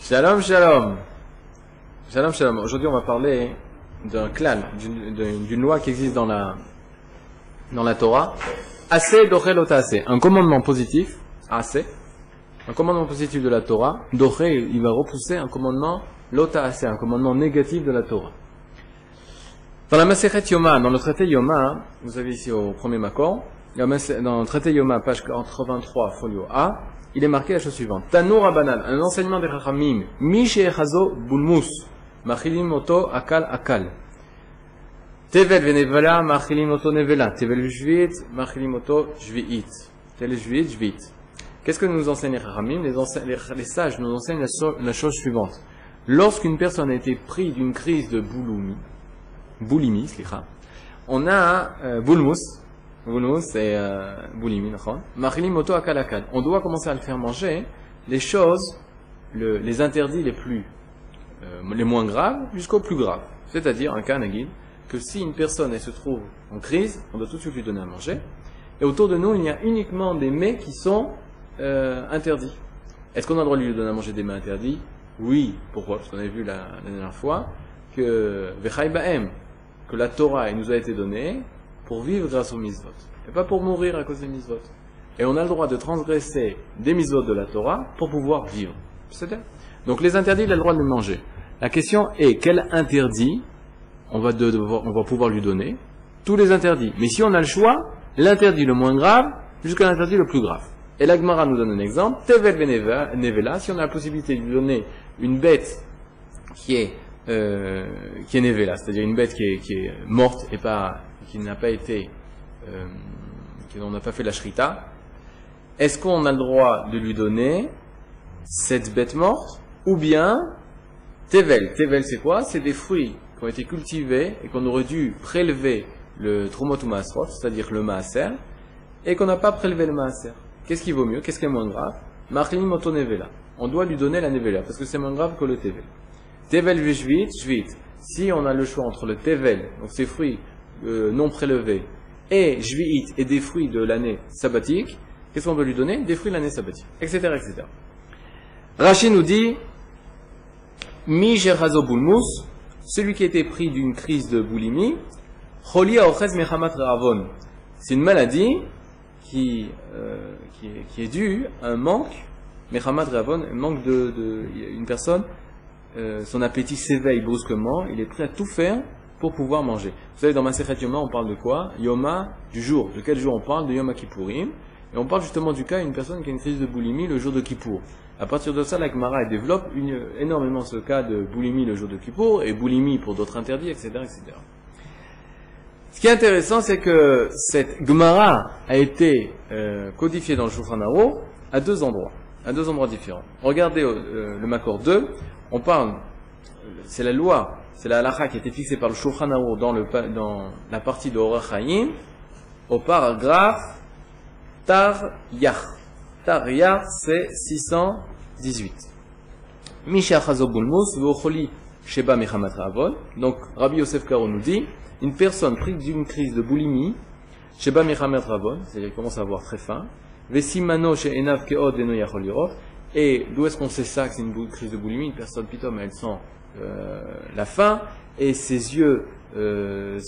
Shalom, shalom. Shalom, shalom. Aujourd'hui, on va parler d'un clan, d'une loi qui existe dans la, dans la Torah. Assez assez. Un commandement positif, assez. Un commandement positif de la Torah. Doré, il va repousser un commandement lota assez, un commandement négatif de la Torah. Dans la Yoma, dans le traité Yoma, vous avez ici au premier Makor, dans le traité Yoma, page 83, folio A, il est marqué la chose suivante. Tanour Abanan, un enseignement des Chachamim, Mish Echazo Bulmus, Machilim Oto Akal Akal. Tevel Venevela, Machilim Oto Nevela. Tevel Jvit, Machilim Oto Jviit. Tevel Jvit, Jvit. Qu'est-ce que nous enseignent les Chachamim les, sages nous enseignent la, chose suivante. Lorsqu'une personne a été prise d'une crise de slicha, on a euh, bulmus euh. On doit commencer à le faire manger les choses, le- les interdits les plus euh, les moins graves jusqu'aux plus graves. C'est-à-dire un cas nagil, que si une personne elle se trouve en crise, on doit tout de suite lui donner à manger. Et autour de nous, il y a uniquement des mets qui sont euh, interdits. Est-ce qu'on a le droit de lui donner à manger des mets interdits? Oui. Pourquoi? Parce qu'on avait vu la, dernière fois que que la Torah elle nous a été donnée pour vivre grâce aux mitzvot. Et pas pour mourir à cause des mitzvot. Et on a le droit de transgresser des mitzvot de la Torah pour pouvoir vivre. C'est-à-dire donc les interdits, il a le droit de les manger. La question est quel interdit on va, de- devoir- on va pouvoir lui donner Tous les interdits? Mais si on a le choix, l'interdit le moins grave jusqu'à l'interdit le plus grave. Et l'Agmara nous donne un exemple. Tevel nevela, si on a la possibilité de lui donner une bête qui est euh, qui est nevela, c'est-à-dire une bête qui est, qui est morte et pas qui n'a pas été euh, qui n'en a pas fait la shrita, est-ce qu'on a le droit de lui donner cette bête morte ou bien Tevel? Tevel, c'est quoi? C'est des fruits qui ont été cultivés et qu'on aurait dû prélever le maasrot, c'est-à-dire le maaser, et qu'on n'a pas prélevé le maaser. Qu'est-ce qui vaut mieux? Qu'est-ce qui est moins grave? Marlin moto nevela. On doit lui donner la nevela parce que c'est moins grave que le tevel. Tevel vishvit, shvit. Si on a le choix entre le tevel, donc ces fruits euh, non prélevés, et jviit et des fruits de l'année sabbatique, qu'est-ce qu'on doit lui donner? Des fruits de l'année sabbatique, etc., etc. Rachid nous dit Mi Bulmus, celui qui été pris d'une crise de boulimie. C'est une maladie qui, euh, qui, est, qui est due à un manque, Mechamat Ravon, un manque de, de une personne, euh, son appétit s'éveille brusquement, il est prêt à tout faire pour pouvoir manger. Vous savez, dans Masechet Yoma, on parle de quoi? Yoma, du jour. De quel jour on parle? De Yom Kippourim. Et on parle justement du cas d'une personne qui a une crise de boulimie le jour de Kippour. À partir de ça, la Gemara développe énormément ce cas de boulimie le jour de Kippour et boulimie pour d'autres interdits, etc., etc. Ce qui est intéressant, c'est que cette Gemara a été euh, codifiée dans le Shulchan à deux endroits, à deux endroits différents. Regardez euh, le Makor 2, on parle, c'est la loi, c'est la halakha qui a été fixée par le Shulchan dans, dans la partie de Orach Chaim, au paragraphe Tar Yach. Tar Yach, c'est 618. Misha Chazobulmus, Vocholi Sheba Mechamat Ravon. Donc, Rabbi Yosef Karo nous dit, une personne prise d'une crise de boulimie, Sheba Mechamat Ravon, c'est-à-dire qu'il commence à avoir très faim, Vesimano She Enav Keod Eno. Et d'où est-ce qu'on sait ça que c'est une crise de boulimie? Une personne, pitom, elle sent la faim, et ses yeux, euh,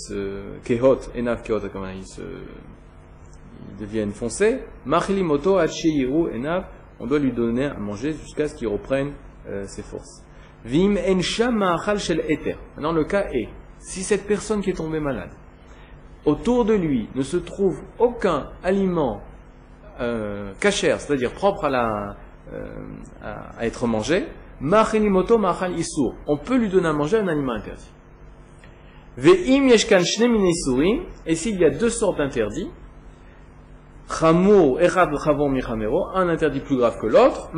Enav comment ils se, ils deviennent foncés. Machilimoto Hachiyiru Enav, on doit lui donner à manger jusqu'à ce qu'il reprenne euh, ses forces. Vim Shel Eter. Maintenant, le cas est, si cette personne qui est tombée malade, autour de lui ne se trouve aucun aliment euh, cachère, c'est-à-dire propre à, euh, être mangé. On peut lui donner à manger un aliment interdit. Et s'il y a deux sortes d'interdits, un interdit plus grave que l'autre,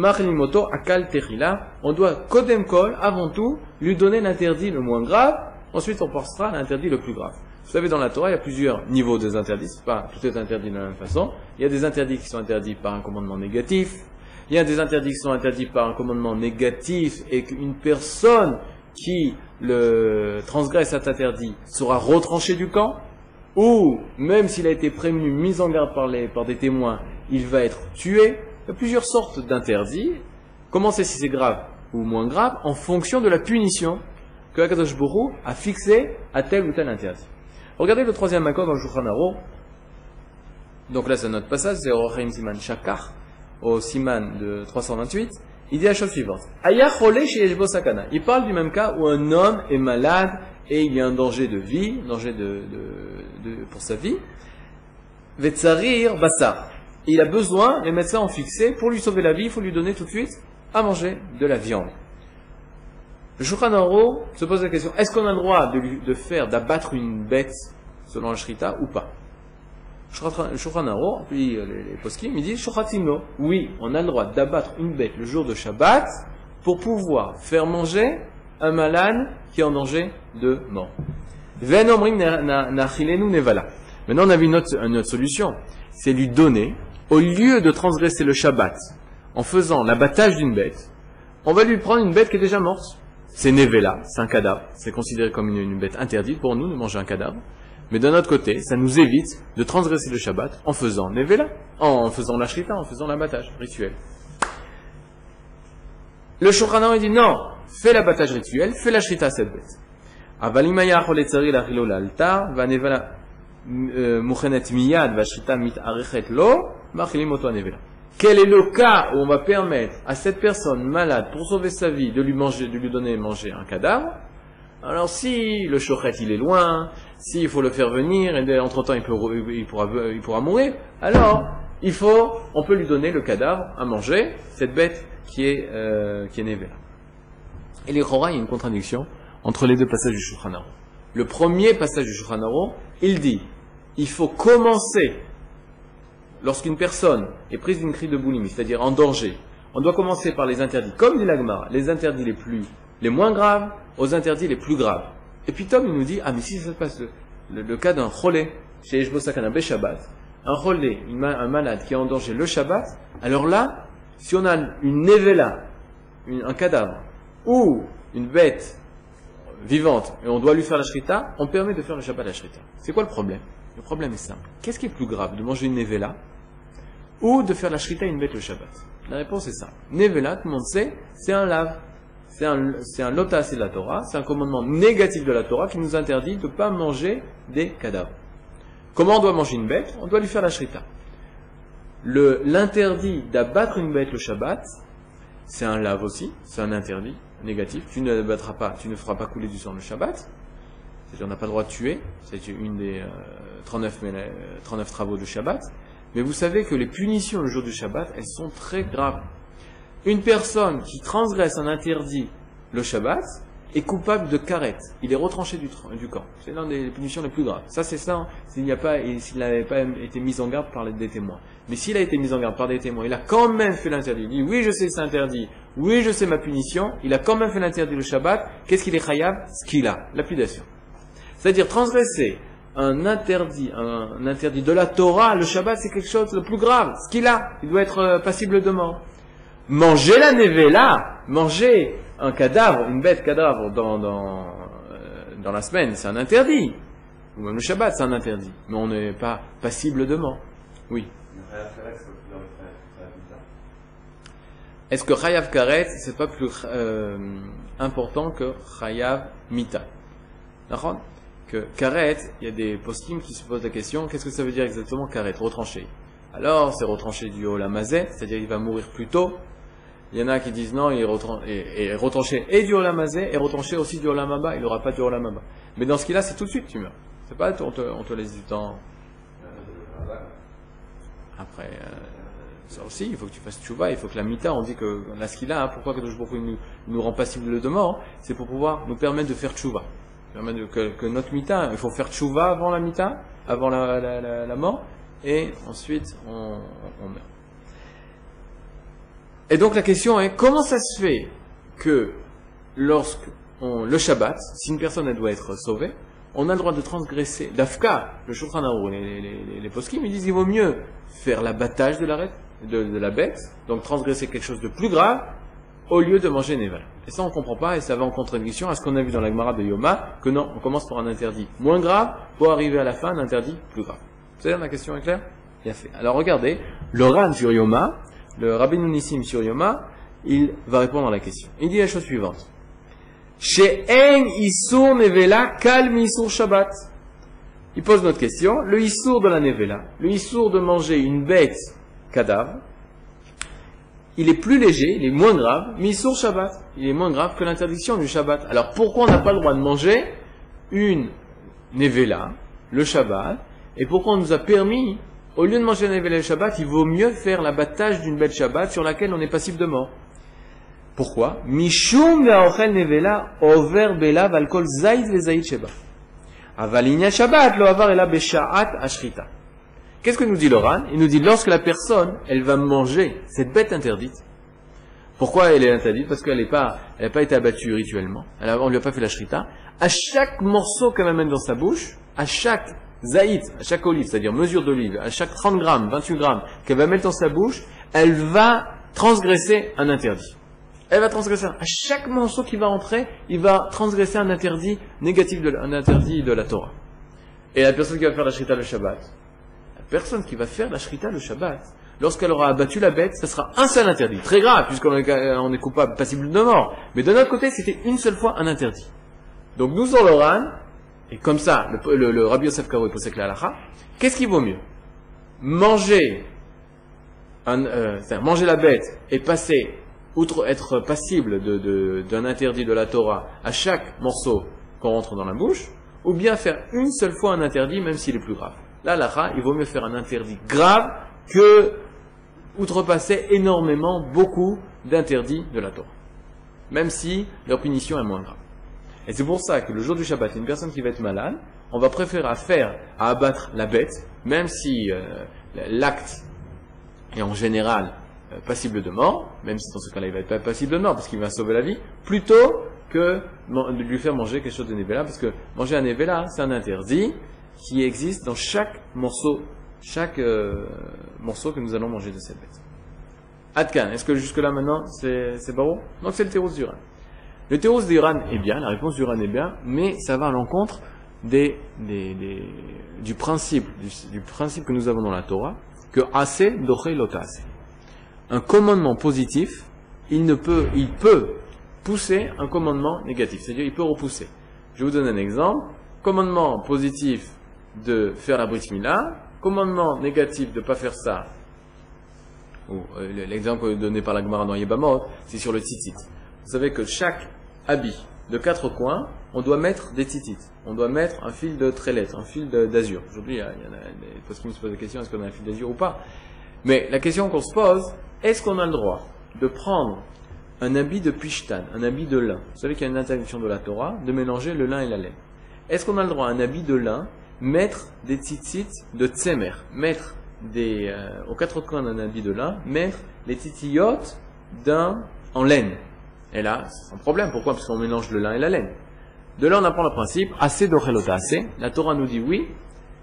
on doit Kodem Kol, avant tout, lui donner l'interdit le moins grave, ensuite on passera à l'interdit le plus grave. Vous savez, dans la Torah, il y a plusieurs niveaux des interdits, pas tout est interdit de la même façon. Il y a des interdits qui sont interdits par un commandement négatif, il y a des interdits qui sont interdits par un commandement négatif et qu'une personne qui le transgresse cet interdit sera retranchée du camp, ou même s'il a été prévenu, mis en garde par, les, par des témoins, il va être tué. Il y a plusieurs sortes d'interdits Comment si c'est grave ou moins grave En fonction de la punition que Akadosh Bourou a fixée à tel ou tel interdit. Regardez le troisième accord dans le Donc là, c'est notre passage, c'est Rochaim Siman Shakar, au Siman de 328. Il dit la chose suivante. Il parle du même cas où un homme est malade et il y a un danger de vie, danger de, pour sa vie. Vetsarir Bassar. Il a besoin, les médecins ont fixé, pour lui sauver la vie, il faut lui donner tout de suite à manger de la viande. Le Shulchan se pose la question, est-ce qu'on a le droit de, faire, d'abattre une bête selon la Shrita ou pas? Le Shulchan puis euh, les, poskim, il dit, oui, on a le droit d'abattre une bête le jour de Shabbat pour pouvoir faire manger un malade qui est en danger de mort. Maintenant, on a vu une autre solution, c'est lui donner, au lieu de transgresser le Shabbat en faisant l'abattage d'une bête, on va lui prendre une bête qui est déjà morte. C'est Nevela, c'est un cadavre, c'est considéré comme une, bête interdite pour nous de manger un cadavre. Mais d'un autre côté, ça nous évite de transgresser le Shabbat en faisant Nevela, en faisant la Shrita, en faisant l'abattage rituel. Le Shulchan dit non, fais l'abattage rituel, fais la Shrita à cette bête. Quel est le cas où on va permettre à cette personne malade, pour sauver sa vie, de lui manger, de lui donner manger un cadavre? Alors si le chochet il est loin, s'il faut le faire venir, et entre temps il, pourra, mourir, alors il faut, on peut lui donner le cadavre à manger, cette bête qui est, euh, est née Et les Chora, il y a une contradiction entre les deux passages du Shulchan Le premier passage du Shulchan il dit, il faut commencer lorsqu'une personne est prise d'une crise de boulimie, c'est-à-dire en danger, on doit commencer par les interdits, comme dit l'Agmara, les interdits les plus, les moins graves aux interdits les plus graves. Et puis Tom, il nous dit, ah, mais si ça se passe le, cas d'un cholé, chez Eshbosakana Shabbat, un cholé, un malade qui est en danger le Shabbat, alors là, si on a une nevela, un cadavre, ou une bête vivante, et on doit lui faire la shrita, on permet de faire le Shabbat la shrita. C'est quoi le problème? Le problème est simple. Qu'est-ce qui est plus grave De manger une nevela ou de faire la shrita une bête le Shabbat? La réponse est ça. Nevela, tout le monde sait, c'est un lave. C'est un, c'est de la Torah, c'est un commandement négatif de la Torah qui nous interdit de ne pas manger des cadavres. Comment on doit manger une bête? On doit lui faire la shrita. l'interdit d'abattre une bête le Shabbat, c'est un lave aussi, c'est un interdit négatif. Tu ne battras pas, tu ne feras pas couler du sang le Shabbat. C'est-à-dire, on n'a pas le droit de tuer. C'est une des 39, euh, 39 euh, travaux du Shabbat. Mais vous savez que les punitions le jour du Shabbat, elles sont très graves. Une personne qui transgresse un interdit le Shabbat est coupable de carette. Il est retranché du, camp. C'est l'une des punitions les plus graves. Ça, c'est ça, s'il n'y a pas, s'il n'avait pas été mis en garde par des témoins. Mais s'il a été mis en garde par des témoins, il a quand même fait l'interdit. Il dit, oui, je sais c'est interdit. Oui, je sais ma punition. Il a quand même fait l'interdit le Shabbat. Qu'est-ce qu'il est chayav? Ce qu'il a. Lapidation. C'est-à-dire transgresser un interdit, un, interdit de la Torah, le Shabbat, c'est quelque chose de plus grave. Ce qu'il a, il doit être euh, passible de mort. Manger la nevela, manger un cadavre, une bête cadavre dans, dans, euh, dans la semaine, c'est un interdit. Ou même le Shabbat, c'est un interdit. Mais on n'est pas passible de mort. Oui. Est-ce que Chayav Karet, c'est pas plus euh, important que Chayav Mita? D'accord? Que karet, il y a des postings qui se posent la question, qu'est-ce que ça veut dire exactement karet, retranché Alors, c'est retranché du olamazé, c'est-à-dire il va mourir plus tôt. Il y en a qui disent non, il est, retranché et du olamazé, et retranché aussi du olamaba, il n'aura pas du olamaba. Mais dans ce cas-là, c'est tout de suite tu meurs. C'est pas, on te, on te laisse du temps. Après, euh, ça aussi, il faut que tu fasses tchouva, il faut que la mita, on dit que la skila, hein, pourquoi que nous, nous rend passible de mort, c'est pour pouvoir nous permettre de faire tchouva que, notre mita, il faut faire tchouva avant la mita, avant la, mort, et ensuite on, meurt. Et donc la question est, comment ça se fait que lorsque le Shabbat, si une personne doit être sauvée, on a le droit de transgresser, d'Afka, le Shulchan les, les, les, poskim, ils disent qu'il vaut mieux faire l'abattage de la, de, de la bête, donc transgresser quelque chose de plus grave, au lieu de manger Neval. Et ça, on comprend pas, et ça va en contradiction à ce qu'on a vu dans la Gemara de Yoma, que non, on commence par un interdit moins grave, pour arriver à la fin, un interdit plus grave. Savez, la question est claire? Bien fait. Alors regardez, le Ran sur Yoma, le Rabbi Nissim sur Yoma, il va répondre à la question. Il dit la chose suivante. Chez En Isur Nevela, calme Isur Shabbat. Il pose notre question. Le Isur de la Nevela, le Isur de manger une bête cadavre, il est plus léger, il est moins grave, mais Isur Shabbat. Il est moins grave que l'interdiction du Shabbat. Alors pourquoi on n'a pas le droit de manger une Nevela, le Shabbat, et pourquoi on nous a permis, au lieu de manger la Nevela le Shabbat, il vaut mieux faire l'abattage d'une bête Shabbat sur laquelle on est passible de mort pourquoi Mishum nevela over belav alcool zaïd shabbat lo avar ela beshaat. Qu'est-ce que nous dit l'Oran Il nous dit lorsque la personne, elle va manger cette bête interdite. Pourquoi elle est interdite? Parce qu'elle n'a pas, pas été abattue rituellement. On lui a pas fait la shrita. À chaque morceau qu'elle mettre dans sa bouche, à chaque zaïd, à chaque olive, c'est-à-dire mesure d'olive, à chaque 30 grammes, 28 grammes qu'elle va mettre dans sa bouche, elle va transgresser un interdit elle va transgresser. À chaque morceau qui va entrer, il va transgresser un interdit négatif, de, un interdit de la Torah. Et la personne qui va faire la shrita le Shabbat, la personne qui va faire la shrita le Shabbat, lorsqu'elle aura abattu la bête, ce sera un seul interdit. Très grave, puisqu'on est, coupable, passible de mort. Mais de notre côté, c'était une seule fois un interdit. Donc nous, sur l'Oran, et comme ça, le, le, Rabbi Yosef Karo est la halakha, qu'est-ce qui vaut mieux? Manger, euh, manger la bête et passer outre être passible d'un interdit de la Torah à chaque morceau qu'on rentre dans la bouche, ou bien faire une seule fois un interdit, même s'il est plus grave. Là, là, il vaut mieux faire un interdit grave que outrepasser énormément beaucoup d'interdits de la Torah. Même si leur punition est moins grave. Et c'est pour ça que le jour du Shabbat, une personne qui va être malade, on va préférer à faire, à abattre la bête, même si euh, l'acte est en général euh, passible de mort, même si dans ce cas-là il va être pas passible de mort parce qu'il va sauver la vie, plutôt que de lui faire manger quelque chose de Nevela, parce que manger un Nevela, c'est un interdit qui existe dans chaque morceau, chaque euh, morceau que nous allons manger de cette bête. Adkan, est-ce que jusque-là maintenant c'est, c'est Donc c'est le théros d'Uran. Le théros d'Uran est bien, la réponse d'Uran est bien, mais ça va à l'encontre du, principe, du, principe que nous avons dans la Torah, que assez doché lotase un commandement positif, il, ne peut, pousser un commandement négatif, c'est-à-dire il peut repousser. Je vous donne un exemple. Commandement positif de faire la brit commandement négatif de ne pas faire ça. Euh, l'exemple donné par la Gemara dans Yebamot, c'est sur le titit. Vous savez que chaque habit de quatre coins, on doit mettre des titites. On doit mettre un fil de trélette, un fil d'azur. Aujourd'hui, il y en a des qui me posent la question, est-ce qu'on a un fil d'azur ou pas? Mais la question qu'on se pose, est-ce qu'on a le droit de prendre un habit de pishtan, un habit de lin? Vous savez qu'il y a une interdiction de la Torah de mélanger le lin et la laine. Est-ce qu'on a le droit, un habit de lin, mettre des tzitzit de tsemer, mettre des, euh, aux quatre coins d'un habit de lin, mettre les titillot d'un en laine? Et là, c'est un problème. Pourquoi? Parce qu'on mélange le lin et la laine. De là, on apprend le principe, assez d'ochelota assez. La Torah nous dit oui,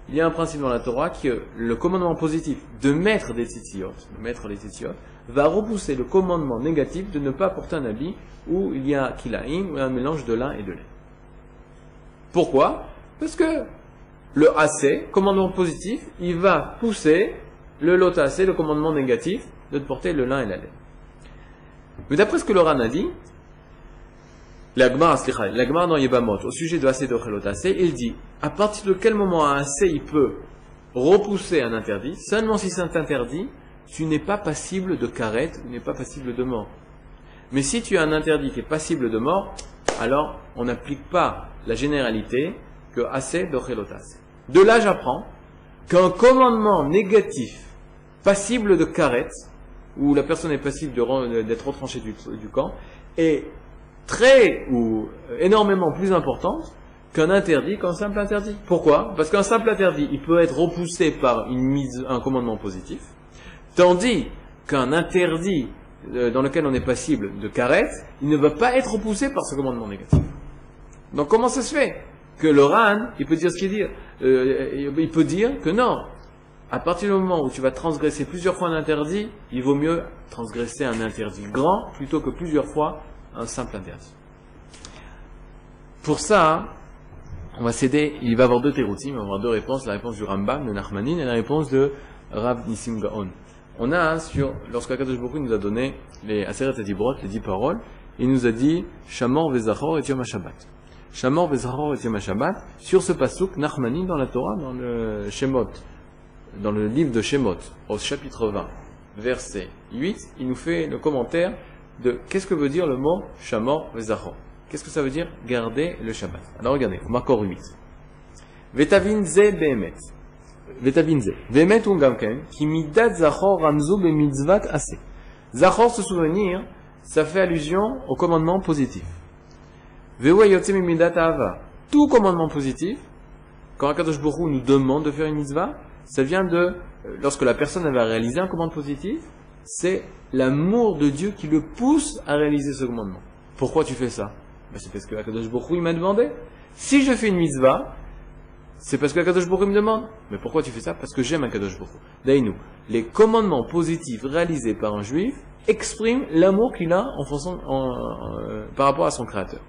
il y a un principe dans la Torah que le commandement positif de mettre des titillot, de mettre les titillot, va repousser le commandement négatif de ne pas porter un habit où il y a kilaïm, ou un mélange de lin et de lait. Pourquoi? Parce que le assez, commandement positif, il va pousser le lot assez, le commandement négatif, de porter le lin et la lait. Mais d'après ce que le a dit, l'Agmar dans Yebamot, au sujet de assez de il dit, à partir de quel moment un peut repousser un interdit, seulement si c'est interdit tu n'es pas passible de carette, tu n'es pas passible de mort. Mais si tu as un interdit qui est passible de mort, alors on n'applique pas la généralité que assez de relotas. De là, j'apprends qu'un commandement négatif, passible de carette, où la personne est passible d'être retranchée du, du camp, est très ou énormément plus importante qu'un interdit qu'un simple interdit. Pourquoi? Parce qu'un simple interdit, il peut être repoussé par une mise, un commandement positif, Tandis qu'un interdit euh, dans lequel on est passible de caresse, il ne va pas être repoussé par ce commandement négatif. Donc comment ça se fait? Que le RAN, il peut dire ce qu'il dit euh, Il peut dire que non, à partir du moment où tu vas transgresser plusieurs fois un interdit, il vaut mieux transgresser un interdit grand plutôt que plusieurs fois un simple interdit. Pour ça, on va céder, il va y avoir deux théroutim, il va y avoir deux réponses, la réponse du Rambam, de Nachmanin, et la réponse de Rav Nissim Gaon on a sur, lorsque Akadosh Baruch nous a donné les Aseret Adibrot, les dix paroles, il nous a dit Shamor Vezachor et Yom HaShabbat. Shamor Vezachor et Yom HaShabbat, sur ce pasuk, Nachmani dans la Torah, dans le Shemot, dans le livre de Shemot, au chapitre 20, verset 8, il nous fait le commentaire de qu'est-ce que veut dire le mot Shamor Vezachor. Qu'est-ce que ça veut dire garder le Shabbat Alors regardez, Makor 8. Vetavin ze behemet. Vetavin ze. Behemet ou gamken, ki midat zachor ramzu be mitzvat ase. Zachor, se souvenir, ça fait allusion au commandement positif. Vewa ava. Tout commandement positif, quand Akadosh Baruch nous demande de faire une mitzvah, ça vient de, lorsque la personne va réaliser un commandement positif, c'est l'amour de Dieu qui le pousse à réaliser ce commandement. Pourquoi tu fais ça? Ben, C'est parce que Akadosh Baruch m'a demandé. Si je fais une mitzvah, c'est parce que Akadosh Baruch me demande. Mais pourquoi tu fais ça? Parce que j'aime Akadosh Baruch. D'ailleurs, les commandements positifs réalisés par un juif expriment l'amour qu'il a en, euh, par rapport à son créateur.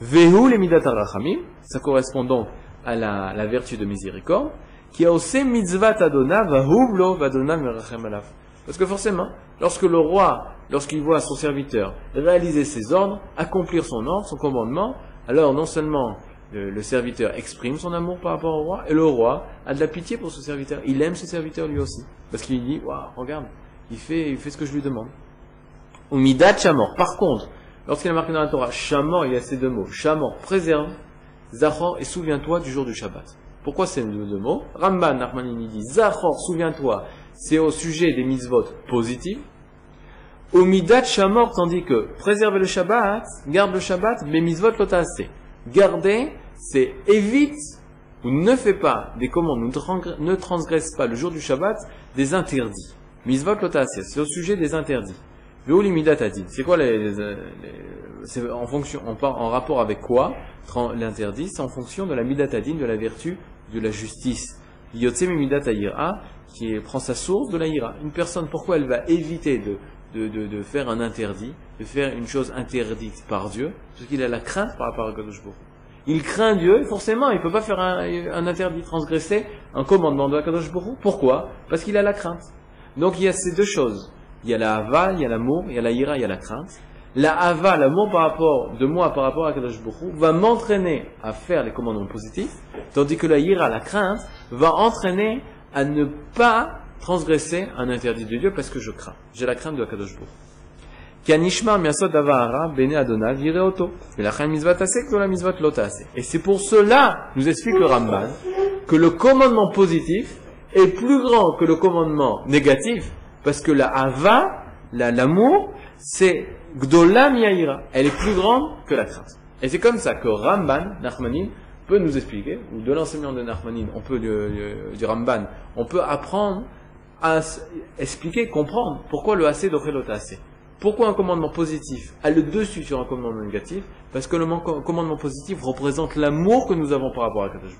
Vehu les midat ça correspond donc à la vertu de miséricorde, qui a aussi mitzvah adona vahublo vadona merachem alaf. Parce que forcément, lorsque le roi, lorsqu'il voit son serviteur réaliser ses ordres, accomplir son ordre, son commandement, alors non seulement le, serviteur exprime son amour par rapport au roi, et le roi a de la pitié pour ce serviteur. Il aime ce serviteur lui aussi. Parce qu'il dit, waouh, regarde, il fait, il fait ce que je lui demande. Shamor. Par contre, lorsqu'il a marqué dans la Torah, Shamor, il y a ces deux mots. Shamor, préserve, Zachor, et souviens-toi du jour du Shabbat. Pourquoi ces deux mots Ramban Nachmanini dit, Zachor, souviens-toi, c'est au sujet des mitzvot positifs. Umidat Shamor, tandis que préserver le Shabbat, garde le Shabbat, mais mitzvot assez Garder, c'est évite ou ne fais pas des commandes, ne transgresse pas le jour du Shabbat des interdits. Mitzvot c'est au sujet des interdits. C'est quoi les, c'est en fonction, en, en rapport avec quoi l'interdit C'est en fonction de la midatadin, de la vertu, de la justice. Qui prend sa source de la ira. Une personne, pourquoi elle va éviter de, de, de, faire un interdit, de faire une chose interdite par Dieu, parce qu'il a la crainte par rapport à Kadosh Il craint Dieu, forcément, il ne peut pas faire un, interdit, transgresser un commandement de Kadosh Pourquoi? Parce qu'il a la crainte. Donc il y a ces deux choses. Il y a la hava, il y a l'amour, il y a la ira, il y a la crainte. La hava, l'amour par rapport de moi par rapport à Kadosh va m'entraîner à faire les commandements positifs, tandis que la ira, la crainte, va entraîner à ne pas transgresser un interdit de Dieu parce que je crains. J'ai la crainte de Akadosh Baruch. Et c'est pour cela, nous explique le Ramban, que le commandement positif est plus grand que le commandement négatif, parce que la hava, l'amour, c'est gdolam yaira. Elle est plus grande que la crainte. Et c'est comme ça que Ramban, Nachmanin, peut nous expliquer, ou de l'enseignement de Nachmanin, on peut du, du Ramban, on peut apprendre à expliquer, comprendre pourquoi le assez le assez. Pourquoi un commandement positif a le dessus sur un commandement négatif? Parce que le commandement positif représente l'amour que nous avons par rapport à Kadosh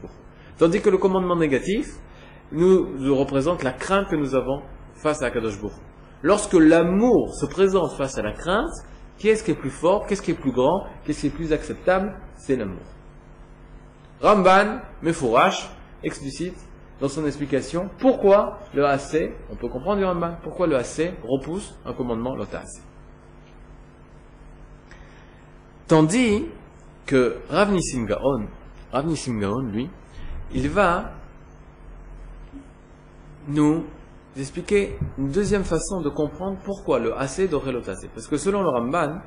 Tandis que le commandement négatif nous, représente la crainte que nous avons face à Kadosh Lorsque l'amour se présente face à la crainte, qu'est-ce qui est plus fort, qu'est-ce qui est plus grand, qu'est-ce qui est plus acceptable? C'est l'amour. Ramban, Mefourash, explicite dans son explication pourquoi le AC, on peut comprendre du Ramban, pourquoi le AC repousse un commandement l'otas. Tandis que Rav Nissim Gaon, Rav lui, il va nous expliquer une deuxième façon de comprendre pourquoi le AC devrait l'otasser. Parce que selon le Ramban,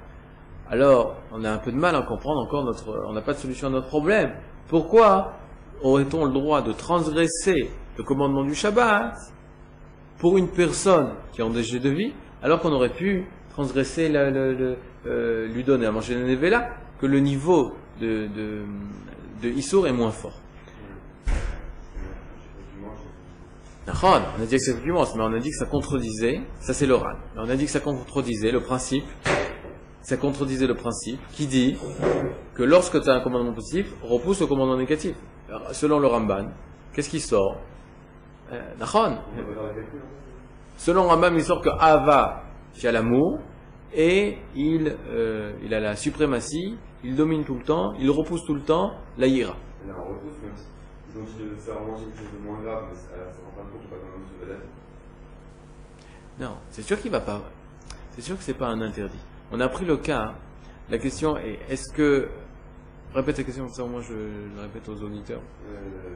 alors on a un peu de mal à comprendre encore notre, on n'a pas de solution à notre problème. Pourquoi aurait-on le droit de transgresser le commandement du Shabbat pour une personne qui est en déchet de vie, alors qu'on aurait pu transgresser, le, euh, lui donner à manger le Nevela, que le niveau de, de, est moins fort? On a dit que c'est mais on a dit que ça contredisait, ça c'est l'oral, on a dit que ça contredisait le principe, ça contredisait le principe qui dit que lorsque tu as un commandement positif, repousse le commandement négatif. Selon le Ramban, qu'est-ce qui sort? Euh, Selon Rambam, il sort que Ava, il a l'amour, et il, euh, il a la suprématie, il domine tout le temps, il repousse tout le temps la ira. Dit de faire manger quelque chose de moins grave, mais ça ne rend pas compte pas dans le Non, c'est sûr qu'il va pas. C'est sûr que c'est pas un interdit. On a pris le cas. La question est est-ce que. Répète la question, ça moins je, la répète aux auditeurs. Euh,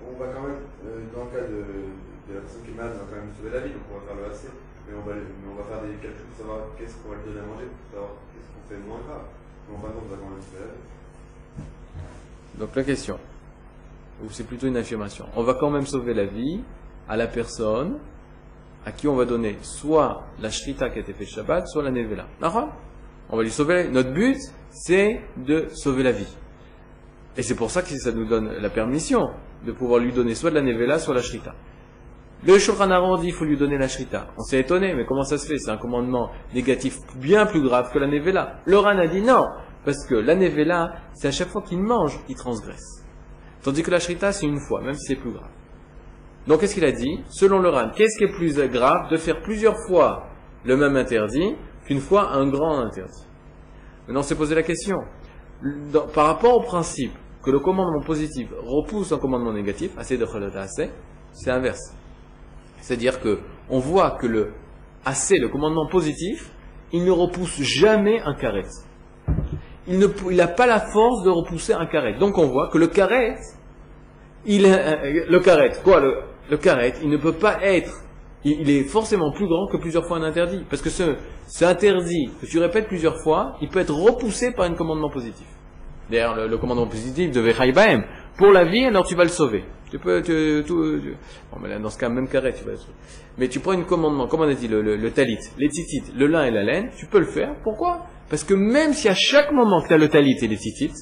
on va quand même, euh, dans le cas de, de la personne qui est malade, on va quand même sauver la vie, donc on va faire le AC. Mais on va, mais on va faire des calculs pour savoir qu'est-ce qu'on va lui donner à manger, pour savoir qu'est-ce qu'on fait de moins grave. Mais en fin de compte, on va quand même sauver la vie. Donc la question, ou c'est plutôt une affirmation, on va quand même sauver la vie à la personne à qui on va donner soit la shrita qui a été faite Shabbat, soit la nevela. On va lui sauver. Notre but, c'est de sauver la vie. Et c'est pour ça que ça nous donne la permission de pouvoir lui donner soit de la nevela, soit la shrita. Le Shulchan Aruch dit il faut lui donner la shrita. On s'est étonné, mais comment ça se fait? C'est un commandement négatif bien plus grave que la nevela. Le Ran a dit non, parce que la nevela, c'est à chaque fois qu'il mange, il transgresse. Tandis que la shrita, c'est une fois, même si c'est plus grave. Donc qu'est-ce qu'il a dit? Selon le qu'est-ce qui est plus grave de faire plusieurs fois le même interdit qu'une fois un grand interdit? Maintenant, on s'est posé la question. Par rapport au principe que le commandement positif repousse un commandement négatif, assez de assez, c'est inverse. C'est-à-dire que on voit que le assez, le commandement positif, il ne repousse jamais un carré. Il n'a pas la force de repousser un carré. Donc on voit que le carré, il le carré, quoi, le, le il ne peut pas être, il, est forcément plus grand que plusieurs fois un interdit. Parce que ce, ce interdit que tu répètes plusieurs fois, il peut être repoussé par un commandement positif. D'ailleurs, le, commandement positif de Vechaïbaem, pour la vie, alors tu vas le sauver. Tu peux, tu- bon, mais là, dans ce cas, même carré, tu vas le sauver. Mais tu prends un commandement, comme on a dit, le, le, le talit, les titites, le lin et la laine, tu peux le faire. Pourquoi? Parce que même si à chaque moment que tu as le talit et les titites,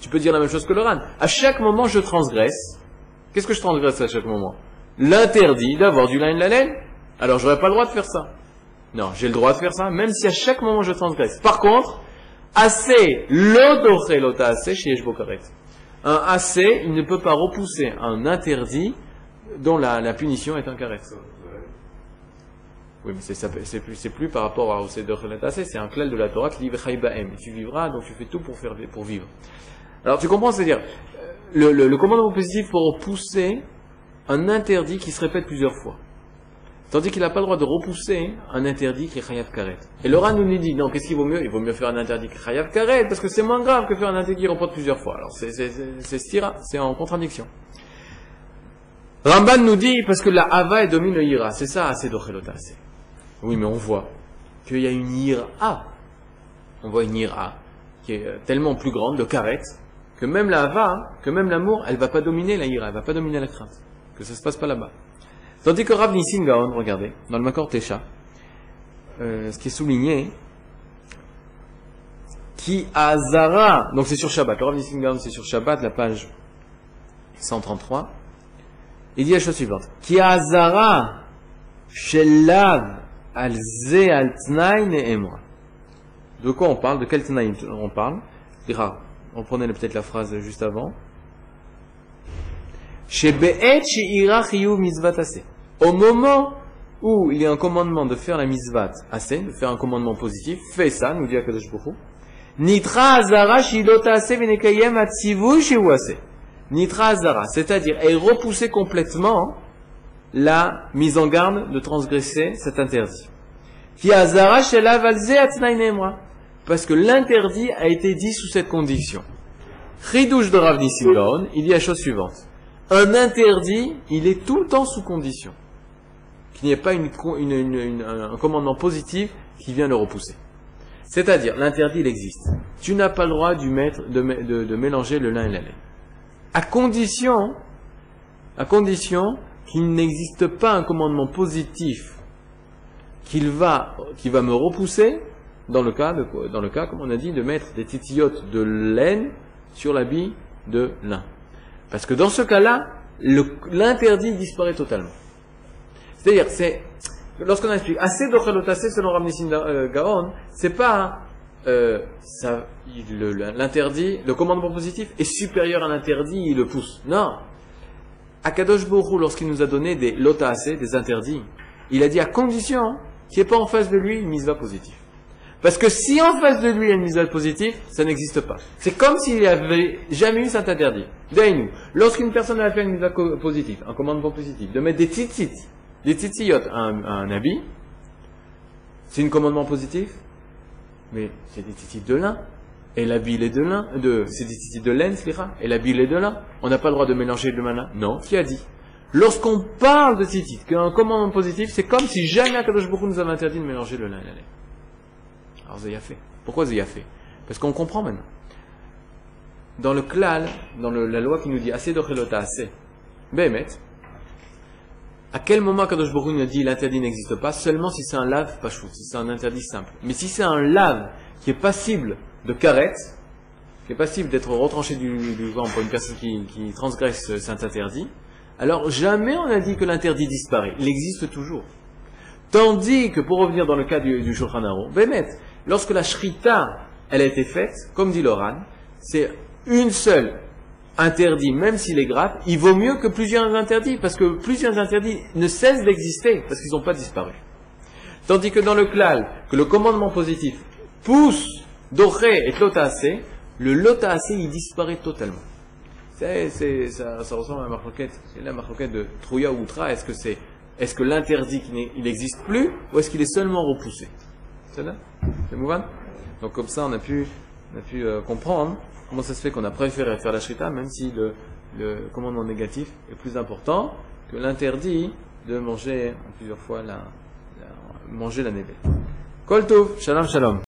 tu peux dire la même chose que le ran. À chaque moment, je transgresse. Qu'est-ce que je transgresse à chaque moment? L'interdit d'avoir du lin et de la laine. Alors, j'aurais pas le droit de faire ça. Non, j'ai le droit de faire ça, même si à chaque moment je transgresse. Par contre, assez, l'odochelota assez chez Yeshbokaret. Un assez, il ne peut pas repousser un interdit dont la, la punition est un caresse. Oui, mais c'est, plus, plus par rapport à assez, c'est un clal de la Torah qui dit tu vivras, donc tu fais tout pour vivre. Alors tu comprends, c'est-à-dire, le, commandement positif pour repousser un interdit qui se répète plusieurs fois. Tandis qu'il n'a pas le droit de repousser un interdit qui est Chayav Karet. Et Ran nous dit, non, qu'est-ce qu'il vaut mieux? Il vaut mieux faire un interdit qui est Karet, parce que c'est moins grave que faire un interdit qui reporte plusieurs fois. Alors c'est, stira, c'est en contradiction. Ramban nous dit, parce que la Hava domine le Ira, c'est ça, assez. Oui, mais on voit qu'il y a une Ira. On voit une Ira qui est euh, tellement plus grande, de Karet, que même la Hava, que même l'amour, elle va pas dominer la Ira, elle va pas dominer la crainte. Que ça se passe pas là-bas. Tandis que Rav Nissim Gaon, regardez, dans le Makor Tesha, euh, ce qui est souligné, qui Azara, donc c'est sur Shabbat, le Rav Nissim c'est sur Shabbat, la page 133, il dit la chose suivante, qui Azara, Shelav, al Tnaï Ne'emra. De quoi on parle? De quel Tnaï on parle? On prenait peut-être la phrase juste avant. Au moment où il y a un commandement de faire la mitzvat assez, de faire un commandement positif, fais ça, nous dit Akadosh Baruch. Nitra azara aseh. Nitra azara, c'est-à-dire, est repousser complètement la mise en garde de transgresser cet interdit. Parce que l'interdit a été dit sous cette condition. Chidouche de il dit la chose suivante. Un interdit, il est tout le temps sous condition. Qu'il n'y ait pas une, un commandement positif qui vient le repousser. C'est-à-dire, l'interdit, il existe. Tu n'as pas le droit du mé- de- de mélanger le lin et la laine. À condition, à condition qu'il n'existe pas un commandement positif qui va me repousser dans le cas, de, comme on a dit, de mettre des titillotes de laine sur l'habit de lin. Parce que dans ce cas-là, l'interdit disparaît totalement. C'est-à-dire, c'est, lorsqu'on explique assez d'ochelotacé selon Ramnissin Gaon, c'est pas, euh, l'interdit, le commandement positif est supérieur à l'interdit, il le pousse. Non. Akadosh Borou, lorsqu'il nous a donné des lotacé, des interdits, il a dit à condition qu'il n'y ait pas en face de lui une mise positive. Parce que si en face de lui il y a une mise positive, ça n'existe pas. C'est comme s'il n'y avait jamais eu cet interdit. D'ailleurs, lorsqu'une personne a fait une mise positive, un commandement positif, de mettre des titites Les titiyot, un, un habit, c'est un commandement positif, mais c'est des titis de lin. Et l'habit il est de lin, de, c'est de laine, et l'habit il est de lin. On n'a pas le droit de mélanger le mana. Non, qui a dit? Lorsqu'on parle de titis, qu'un commandement positif, c'est comme si jamais Akadosh Baruch nous avait interdit de mélanger le lin et la laine. Alors Zéya fait. Pourquoi Zéya fait? Parce qu'on comprend maintenant. Dans le klal, dans le- la loi qui nous dit assez de chelota assez, Behemet, à quel moment Kadosh Baruch nous dit l'interdit n'existe pas Seulement si c'est un lave pas chou, si c'est un interdit simple. Mais si c'est un lave qui est passible de carette, qui est passible d'être retranché du, du vent pour une personne qui, transgresse cet interdit, alors jamais on a dit que l'interdit disparaît. Il existe toujours. Tandis que pour revenir dans le cas du, du Shulchan Bémet, lorsque la shrita, elle a été faite, comme dit Loran, c'est une seule interdit, même s'il est grave, il vaut mieux que plusieurs interdits, parce que plusieurs interdits ne cessent d'exister, parce qu'ils n'ont pas disparu. Tandis que dans le klal, que le commandement positif pousse doré et lotaase, le lotaase, il disparaît totalement. C'est, c'est, ça, ça ressemble à la marloquette, c'est la de Trouya ou Outra, est-ce que c'est, est-ce que l'interdit, il n'existe plus, ou est-ce qu'il est seulement repoussé? C'est là? C'est Mouvan? Donc comme ça, on a pu, on a pu euh, comprendre comment ça se fait qu'on a préféré faire la shrita, même si le, le commandement négatif est plus important que l'interdit de manger plusieurs fois la, la- manger la nébé. Kol tov, shalom shalom.